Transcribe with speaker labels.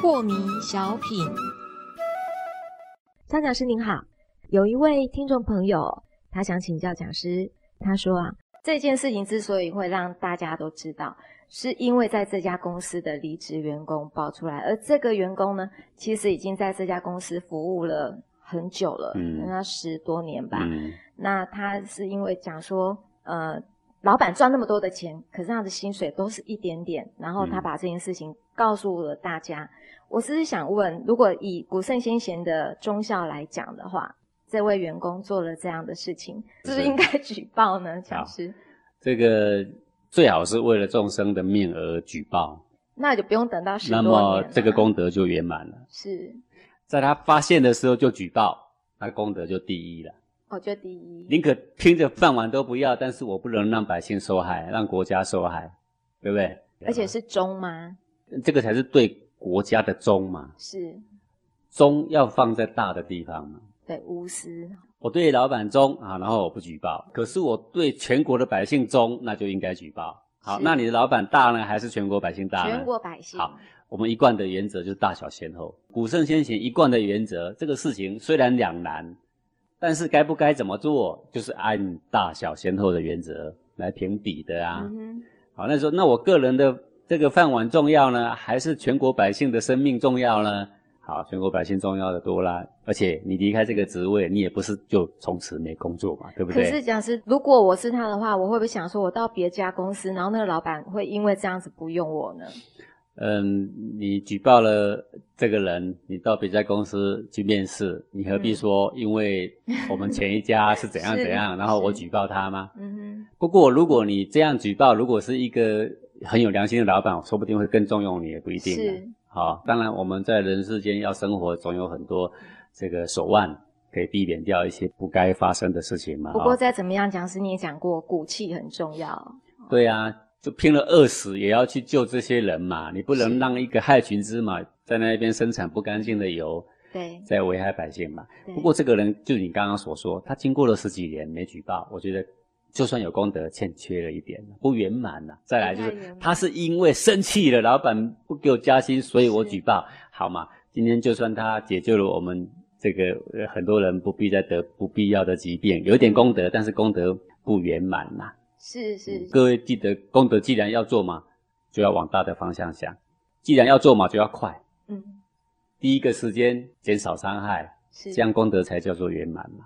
Speaker 1: 破迷小品，张讲师您好，有一位听众朋友，他想请教讲师，他说啊，这件事情之所以会让大家都知道，是因为在这家公司的离职员工爆出来，而这个员工呢，其实已经在这家公司服务了很久了，嗯，那十多年吧，嗯，那他是因为讲说，呃。老板赚那么多的钱，可是他的薪水都是一点点。然后他把这件事情告诉了大家。我只是想问，如果以古圣先贤的忠孝来讲的话，这位员工做了这样的事情，是不是应该举报呢？讲师，
Speaker 2: 这个最好是为了众生的命而举报，
Speaker 1: 那就不用等到十
Speaker 2: 多
Speaker 1: 年，那么
Speaker 2: 这个功德就圆满了。
Speaker 1: 是，
Speaker 2: 在他发现的时候就举报，那功德就第一了。
Speaker 1: 我觉得第一，
Speaker 2: 宁可拼着饭碗都不要，但是我不能让百姓受害，让国家受害，对不对？
Speaker 1: 而且是忠吗？
Speaker 2: 这个才是对国家的忠嘛。
Speaker 1: 是，
Speaker 2: 忠要放在大的地方嘛。
Speaker 1: 对，无私。
Speaker 2: 我对老板忠啊，然后我不举报。可是我对全国的百姓忠，那就应该举报。好，那你的老板大呢，还是全国百姓大呢？
Speaker 1: 全国百姓。
Speaker 2: 好，我们一贯的原则就是大小先后。古圣先贤一贯的原则，这个事情虽然两难。但是该不该怎么做，就是按大小先后的原则来评比的啊。好，那说那我个人的这个饭碗重要呢，还是全国百姓的生命重要呢？好，全国百姓重要的多啦。而且你离开这个职位，你也不是就从此没工作嘛，对不对？
Speaker 1: 可是讲师，如果我是他的话，我会不会想说，我到别家公司，然后那个老板会因为这样子不用我呢？
Speaker 2: 嗯，你举报了这个人，你到别家公司去面试，你何必说因为我们前一家 是怎样怎样，然后我举报他吗？嗯哼。不过如果你这样举报，如果是一个很有良心的老板，说不定会更重用你，也不一定。
Speaker 1: 是。
Speaker 2: 好，当然我们在人世间要生活，总有很多这个手腕可以避免掉一些不该发生的事情嘛。
Speaker 1: 不过再怎么样讲，是你也讲过，骨气很重要。
Speaker 2: 对啊。就拼了饿死也要去救这些人嘛，你不能让一个害群之马在那边生产不干净的油，
Speaker 1: 对，
Speaker 2: 在危害百姓嘛。不过这个人就你刚刚所说，他经过了十几年没举报，我觉得就算有功德，欠缺了一点，不圆满了。再来就是他是因为生气了，老板不给我加薪，所以我举报，好嘛？今天就算他解救了我们这个很多人不必再得不必要的疾病，有一点功德，但是功德不圆满嘛。
Speaker 1: 是是，
Speaker 2: 各位记得功德既然要做嘛，就要往大的方向想；既然要做嘛，就要快。嗯，第一个时间减少伤害，这样功德才叫做圆满嘛。